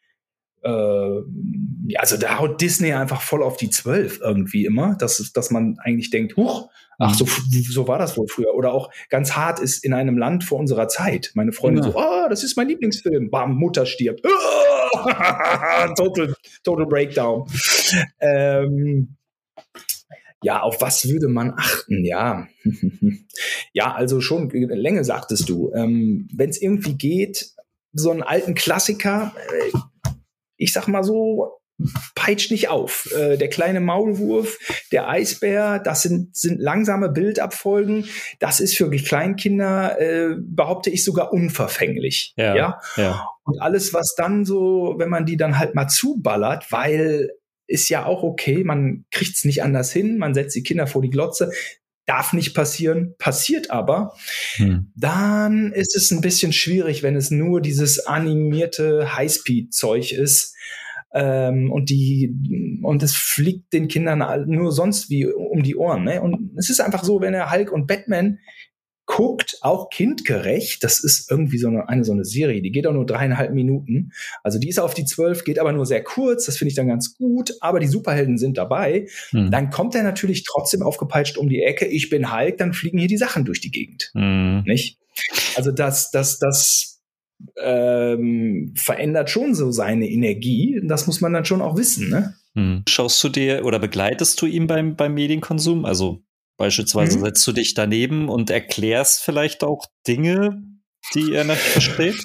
äh, also da haut Disney einfach voll auf die Zwölf irgendwie immer, dass, dass man eigentlich denkt, huch, ach, so, so war das wohl früher. Oder auch ganz hart ist in einem Land vor unserer Zeit. Meine Freundin ja. so, oh, das ist mein Lieblingsfilm. Bam, Mutter stirbt. total, total Breakdown. Ähm, ja, auf was würde man achten? Ja, ja, also schon Länge sagtest du. Ähm, Wenn es irgendwie geht, so einen alten Klassiker, äh, ich sag mal so, peitscht nicht auf. Äh, der kleine Maulwurf, der Eisbär, das sind, sind langsame Bildabfolgen. Das ist für Kleinkinder, äh, behaupte ich, sogar unverfänglich. Ja, ja, ja. Und alles, was dann so, wenn man die dann halt mal zuballert, weil ist ja auch okay, man kriegt es nicht anders hin, man setzt die Kinder vor die Glotze, darf nicht passieren, passiert aber, hm. dann ist es ein bisschen schwierig, wenn es nur dieses animierte Highspeed-Zeug ist. Ähm, und die und es fliegt den Kindern nur sonst wie um die Ohren. Ne? Und es ist einfach so, wenn er Hulk und Batman guckt, auch kindgerecht. Das ist irgendwie so eine, eine, so eine Serie, die geht auch nur dreieinhalb Minuten. Also die ist auf die zwölf, geht aber nur sehr kurz. Das finde ich dann ganz gut. Aber die Superhelden sind dabei. Hm. Dann kommt er natürlich trotzdem aufgepeitscht um die Ecke. Ich bin Hulk, dann fliegen hier die Sachen durch die Gegend. Hm. Nicht? Also das, das, das ähm, verändert schon so seine Energie. Das muss man dann schon auch wissen. Ne? Hm. Schaust du dir oder begleitest du ihn beim, beim Medienkonsum? Also Beispielsweise mhm. setzt du dich daneben und erklärst vielleicht auch Dinge, die er nicht versteht?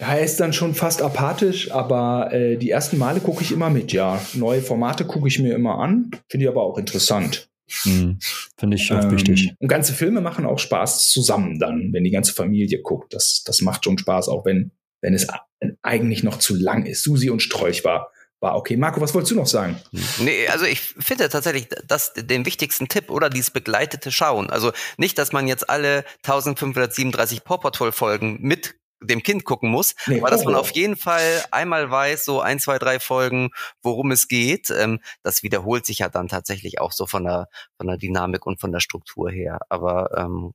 Ja, er ist dann schon fast apathisch, aber äh, die ersten Male gucke ich immer mit, ja. Neue Formate gucke ich mir immer an, finde ich aber auch interessant. Hm, Finde ich auch ähm, wichtig. Und ganze Filme machen auch Spaß zusammen dann, wenn die ganze Familie guckt. Das, das macht schon Spaß, auch wenn, wenn es eigentlich noch zu lang ist. Susi und Strolch war, war okay. Marco, was wolltest du noch sagen? Nee, also ich finde tatsächlich das den wichtigsten Tipp oder dieses begleitete Schauen. Also nicht, dass man jetzt alle 1537 Paw Patrol Folgen mit dem Kind gucken muss, nee, aber dass man auf jeden Fall einmal weiß, so ein, zwei, drei Folgen, worum es geht. Ähm, das wiederholt sich ja dann tatsächlich auch so von der, von der Dynamik und von der Struktur her. Aber ähm,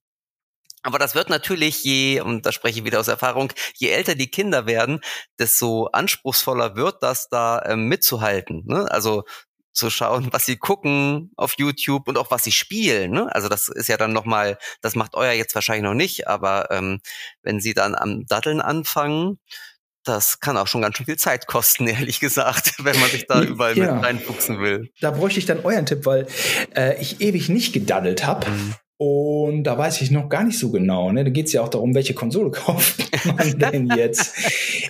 aber das wird natürlich je, und da spreche ich wieder aus Erfahrung, je älter die Kinder werden, desto anspruchsvoller wird das da ähm, mitzuhalten. Ne? Also zu schauen, was sie gucken auf YouTube und auch was sie spielen. Ne? Also das ist ja dann nochmal, das macht euer jetzt wahrscheinlich noch nicht, aber ähm, wenn sie dann am Datteln anfangen, das kann auch schon ganz schön viel Zeit kosten, ehrlich gesagt, wenn man sich da überall ja. mit reinfuchsen will. Da bräuchte ich dann euren Tipp, weil äh, ich ewig nicht gedaddelt habe. Mhm. Und da weiß ich noch gar nicht so genau. Ne? Da geht es ja auch darum, welche Konsole kauft man denn jetzt.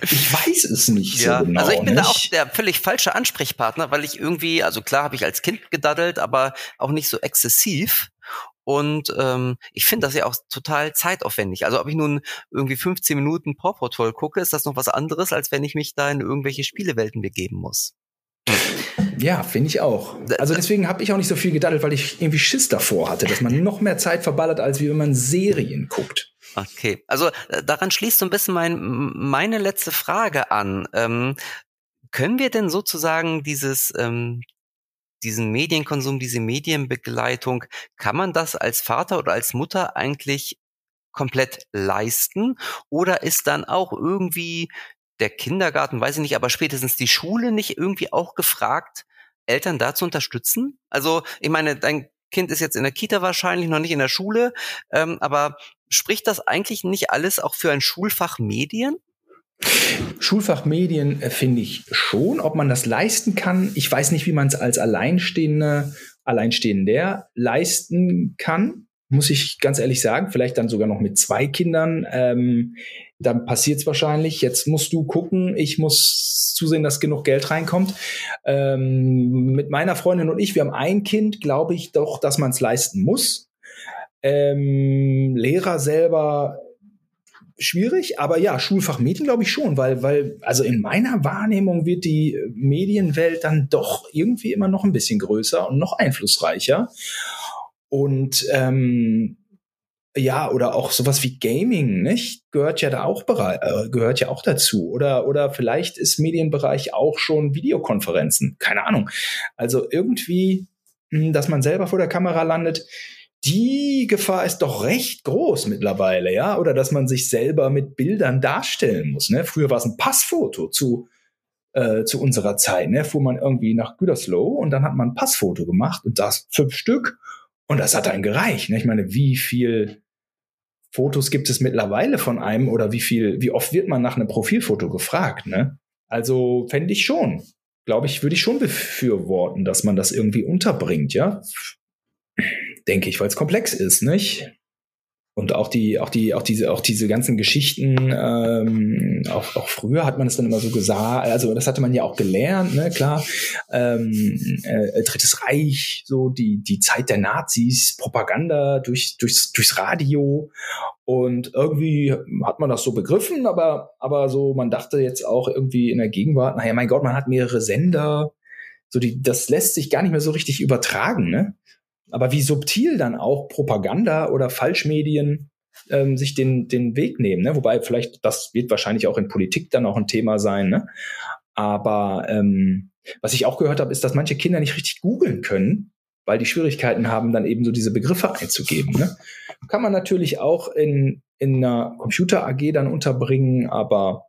Ich weiß es nicht ja, so genau. Also ich bin nicht? da auch der völlig falsche Ansprechpartner, weil ich irgendwie, also klar habe ich als Kind gedaddelt, aber auch nicht so exzessiv. Und ähm, ich finde das ja auch total zeitaufwendig. Also ob ich nun irgendwie 15 Minuten Paw Patrol gucke, ist das noch was anderes, als wenn ich mich da in irgendwelche Spielewelten begeben muss. Ja, finde ich auch. Also deswegen habe ich auch nicht so viel gedaddelt, weil ich irgendwie Schiss davor hatte, dass man noch mehr Zeit verballert, als wie wenn man Serien guckt. Okay, also äh, daran schließt so ein bisschen mein, meine letzte Frage an. Ähm, können wir denn sozusagen dieses, ähm, diesen Medienkonsum, diese Medienbegleitung, kann man das als Vater oder als Mutter eigentlich komplett leisten? Oder ist dann auch irgendwie der Kindergarten, weiß ich nicht, aber spätestens die Schule nicht irgendwie auch gefragt, Eltern da zu unterstützen? Also, ich meine, dein Kind ist jetzt in der Kita wahrscheinlich, noch nicht in der Schule, ähm, aber spricht das eigentlich nicht alles auch für ein Schulfach Medien? Schulfach Medien äh, finde ich schon, ob man das leisten kann. Ich weiß nicht, wie man es als Alleinstehende, Alleinstehender leisten kann muss ich ganz ehrlich sagen, vielleicht dann sogar noch mit zwei Kindern, ähm, dann passiert es wahrscheinlich. Jetzt musst du gucken, ich muss zusehen, dass genug Geld reinkommt. Ähm, mit meiner Freundin und ich, wir haben ein Kind, glaube ich doch, dass man es leisten muss. Ähm, Lehrer selber schwierig, aber ja, Schulfach Medien glaube ich schon, weil, weil, also in meiner Wahrnehmung wird die Medienwelt dann doch irgendwie immer noch ein bisschen größer und noch einflussreicher. Und ähm, ja, oder auch sowas wie Gaming, nicht? Gehört ja da auch äh, gehört ja auch dazu. Oder, oder vielleicht ist Medienbereich auch schon Videokonferenzen. Keine Ahnung. Also irgendwie, hm, dass man selber vor der Kamera landet, die Gefahr ist doch recht groß mittlerweile, ja? Oder dass man sich selber mit Bildern darstellen muss. Ne? Früher war es ein Passfoto zu, äh, zu unserer Zeit. Ne? Fuhr man irgendwie nach Gütersloh und dann hat man ein Passfoto gemacht und das fünf Stück und das hat dann gereicht. Ne? Ich meine, wie viel Fotos gibt es mittlerweile von einem oder wie viel, wie oft wird man nach einem Profilfoto gefragt? Ne? Also fände ich schon. Glaube ich, würde ich schon befürworten, dass man das irgendwie unterbringt, ja. Denke ich, weil es komplex ist, nicht? Und auch die, auch die, auch diese, auch diese ganzen Geschichten, ähm, auch, auch früher hat man es dann immer so gesagt, also das hatte man ja auch gelernt, ne, klar. Ähm, äh, Drittes Reich, so die, die Zeit der Nazis, Propaganda durch, durchs, durchs Radio. Und irgendwie hat man das so begriffen, aber, aber so, man dachte jetzt auch irgendwie in der Gegenwart, naja, mein Gott, man hat mehrere Sender. So die, das lässt sich gar nicht mehr so richtig übertragen, ne? Aber wie subtil dann auch Propaganda oder Falschmedien ähm, sich den, den Weg nehmen. Ne? Wobei vielleicht, das wird wahrscheinlich auch in Politik dann auch ein Thema sein. Ne? Aber ähm, was ich auch gehört habe, ist, dass manche Kinder nicht richtig googeln können, weil die Schwierigkeiten haben, dann eben so diese Begriffe einzugeben. Ne? Kann man natürlich auch in, in einer Computer-AG dann unterbringen, aber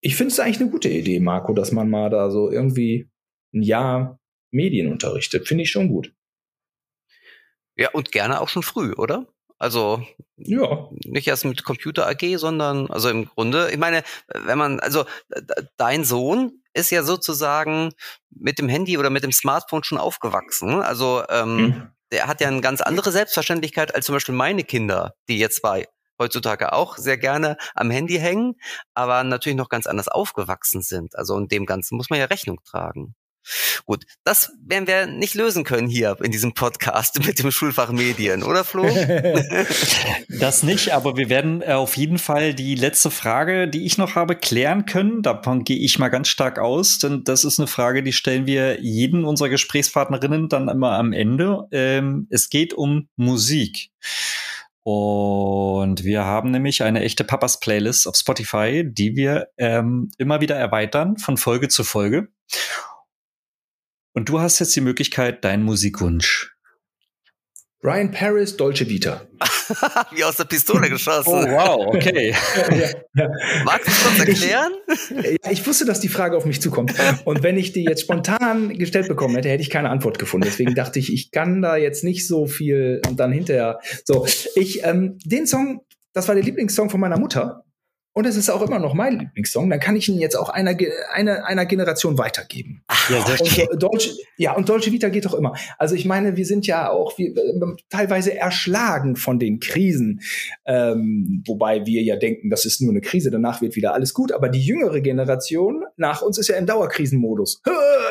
ich finde es eigentlich eine gute Idee, Marco, dass man mal da so irgendwie ein Jahr Medien unterrichtet. Finde ich schon gut. Ja, und gerne auch schon früh, oder? Also ja. nicht erst mit Computer AG, sondern also im Grunde, ich meine, wenn man, also dein Sohn ist ja sozusagen mit dem Handy oder mit dem Smartphone schon aufgewachsen. Also ähm, mhm. der hat ja eine ganz andere Selbstverständlichkeit als zum Beispiel meine Kinder, die jetzt zwei heutzutage auch sehr gerne am Handy hängen, aber natürlich noch ganz anders aufgewachsen sind. Also und dem Ganzen muss man ja Rechnung tragen. Gut, das werden wir nicht lösen können hier in diesem Podcast mit dem Schulfach Medien, oder Flo? das nicht, aber wir werden äh, auf jeden Fall die letzte Frage, die ich noch habe, klären können. Davon gehe ich mal ganz stark aus, denn das ist eine Frage, die stellen wir jeden unserer Gesprächspartnerinnen dann immer am Ende. Ähm, es geht um Musik. Und wir haben nämlich eine echte Papas Playlist auf Spotify, die wir ähm, immer wieder erweitern von Folge zu Folge. Und du hast jetzt die Möglichkeit, deinen Musikwunsch. Brian Paris, Dolce Vita. Wie aus der Pistole geschossen. Oh, wow, okay. ja, ja. Magst du es kurz erklären? Ja, ich wusste, dass die Frage auf mich zukommt. Und wenn ich die jetzt spontan gestellt bekommen hätte, hätte ich keine Antwort gefunden. Deswegen dachte ich, ich kann da jetzt nicht so viel und dann hinterher. So, ich, ähm, den Song, das war der Lieblingssong von meiner Mutter und es ist auch immer noch mein Lieblingssong, dann kann ich ihn jetzt auch einer, einer, einer Generation weitergeben. Ja, und Dolce, ja, und Dolce Vita geht doch immer. Also ich meine, wir sind ja auch wir, äh, teilweise erschlagen von den Krisen, ähm, wobei wir ja denken, das ist nur eine Krise, danach wird wieder alles gut. Aber die jüngere Generation nach uns ist ja im Dauerkrisenmodus.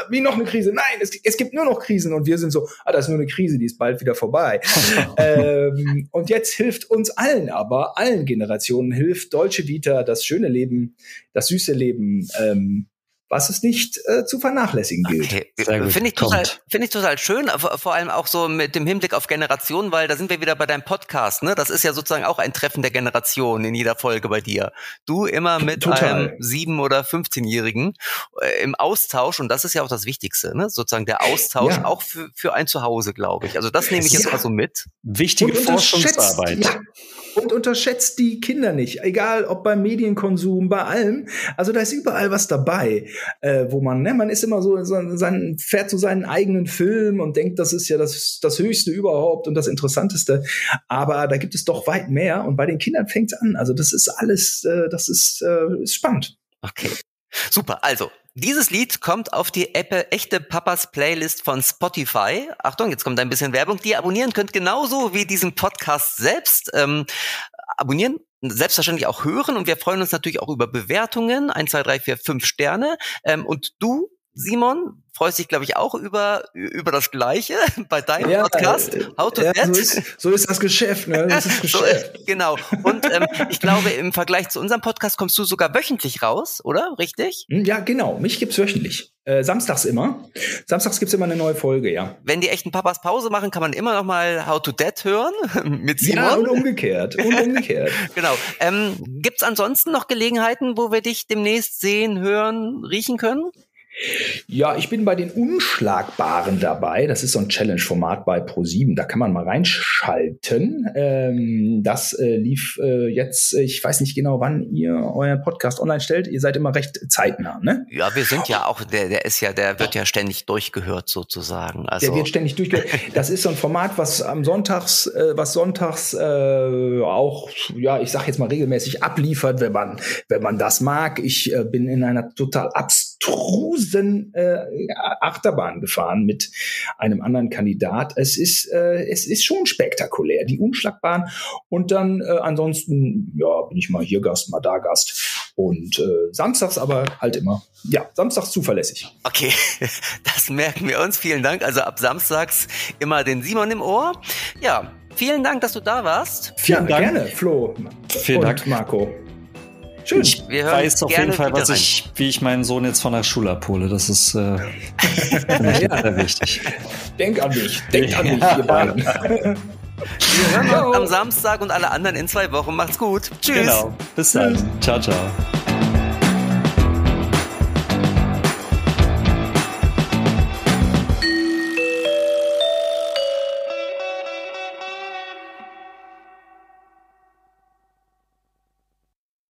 Wie noch eine Krise? Nein, es, es gibt nur noch Krisen und wir sind so, ah, das ist nur eine Krise, die ist bald wieder vorbei. ähm, und jetzt hilft uns allen aber, allen Generationen hilft Dolce Vita das schöne Leben, das süße Leben, ähm, was es nicht äh, zu vernachlässigen gilt. Okay. Finde ich, total, finde ich total schön, vor allem auch so mit dem Hinblick auf Generationen, weil da sind wir wieder bei deinem Podcast, ne? Das ist ja sozusagen auch ein Treffen der Generationen in jeder Folge bei dir. Du immer mit total. einem sieben- oder 15-Jährigen äh, im Austausch und das ist ja auch das Wichtigste, ne? Sozusagen der Austausch ja. auch für, für ein Zuhause, glaube ich. Also das nehme ich jetzt mal so mit. Wichtige Forschungsarbeit. Ja. Und unterschätzt die Kinder nicht, egal ob beim Medienkonsum, bei allem. Also da ist überall was dabei, äh, wo man, ne, man ist immer so, so sein, fährt zu so seinen eigenen Film und denkt, das ist ja das, das Höchste überhaupt und das Interessanteste. Aber da gibt es doch weit mehr und bei den Kindern fängt es an. Also das ist alles, äh, das ist, äh, ist spannend. Okay. Super. Also, dieses Lied kommt auf die Apple Echte Papas Playlist von Spotify. Achtung, jetzt kommt ein bisschen Werbung, die ihr abonnieren könnt, genauso wie diesen Podcast selbst. Ähm, abonnieren, selbstverständlich auch hören und wir freuen uns natürlich auch über Bewertungen. 1, 2, 3, 4, 5 Sterne. Ähm, und du, Simon, freust dich, glaube ich, auch über, über das Gleiche bei deinem ja, Podcast. Äh, How to ja, so ist, so ist, das Geschäft, ne? Das ist Geschäft. so, genau. Und ähm, ich glaube, im Vergleich zu unserem Podcast kommst du sogar wöchentlich raus, oder? Richtig? Hm, ja, genau. Mich gibt's wöchentlich. Äh, samstags immer. Samstags gibt's immer eine neue Folge, ja. Wenn die echten Papas Pause machen, kann man immer noch mal How to Dead hören mit Simon. Ja, und umgekehrt. Und umgekehrt. genau. Ähm, gibt's ansonsten noch Gelegenheiten, wo wir dich demnächst sehen, hören, riechen können? Ja, ich bin bei den Unschlagbaren dabei. Das ist so ein Challenge-Format bei Pro7. Da kann man mal reinschalten. Ähm, das äh, lief äh, jetzt, ich weiß nicht genau, wann ihr euren Podcast online stellt. Ihr seid immer recht zeitnah, ne? Ja, wir sind ja auch, der, der ist ja, der wird ja ständig durchgehört sozusagen. Also der wird ständig durchgehört. Das ist so ein Format, was am Sonntags, äh, was sonntags äh, auch, ja, ich sag jetzt mal regelmäßig abliefert, wenn man, wenn man das mag. Ich äh, bin in einer total abstrusen äh, Achterbahn gefahren mit einem anderen Kandidat. Es ist, äh, es ist schon spektakulär, die Umschlagbahn. Und dann äh, ansonsten, ja, bin ich mal hier Gast, mal da Gast. Und äh, samstags aber halt immer, ja, samstags zuverlässig. Okay, das merken wir uns. Vielen Dank. Also ab samstags immer den Simon im Ohr. Ja, vielen Dank, dass du da warst. Vielen ja, Dank. gerne, Flo. Vielen und Dank, Marco. Schön. Ich weiß auf jeden Fall, was ich, wie ich meinen Sohn jetzt von der Schule abhole. Das ist äh, ja. sehr wichtig. Denk an mich. Denk an mich, ihr beiden. Wir hören uns am Samstag und alle anderen in zwei Wochen. Macht's gut. Tschüss. Genau. Bis dann. Ciao, ciao.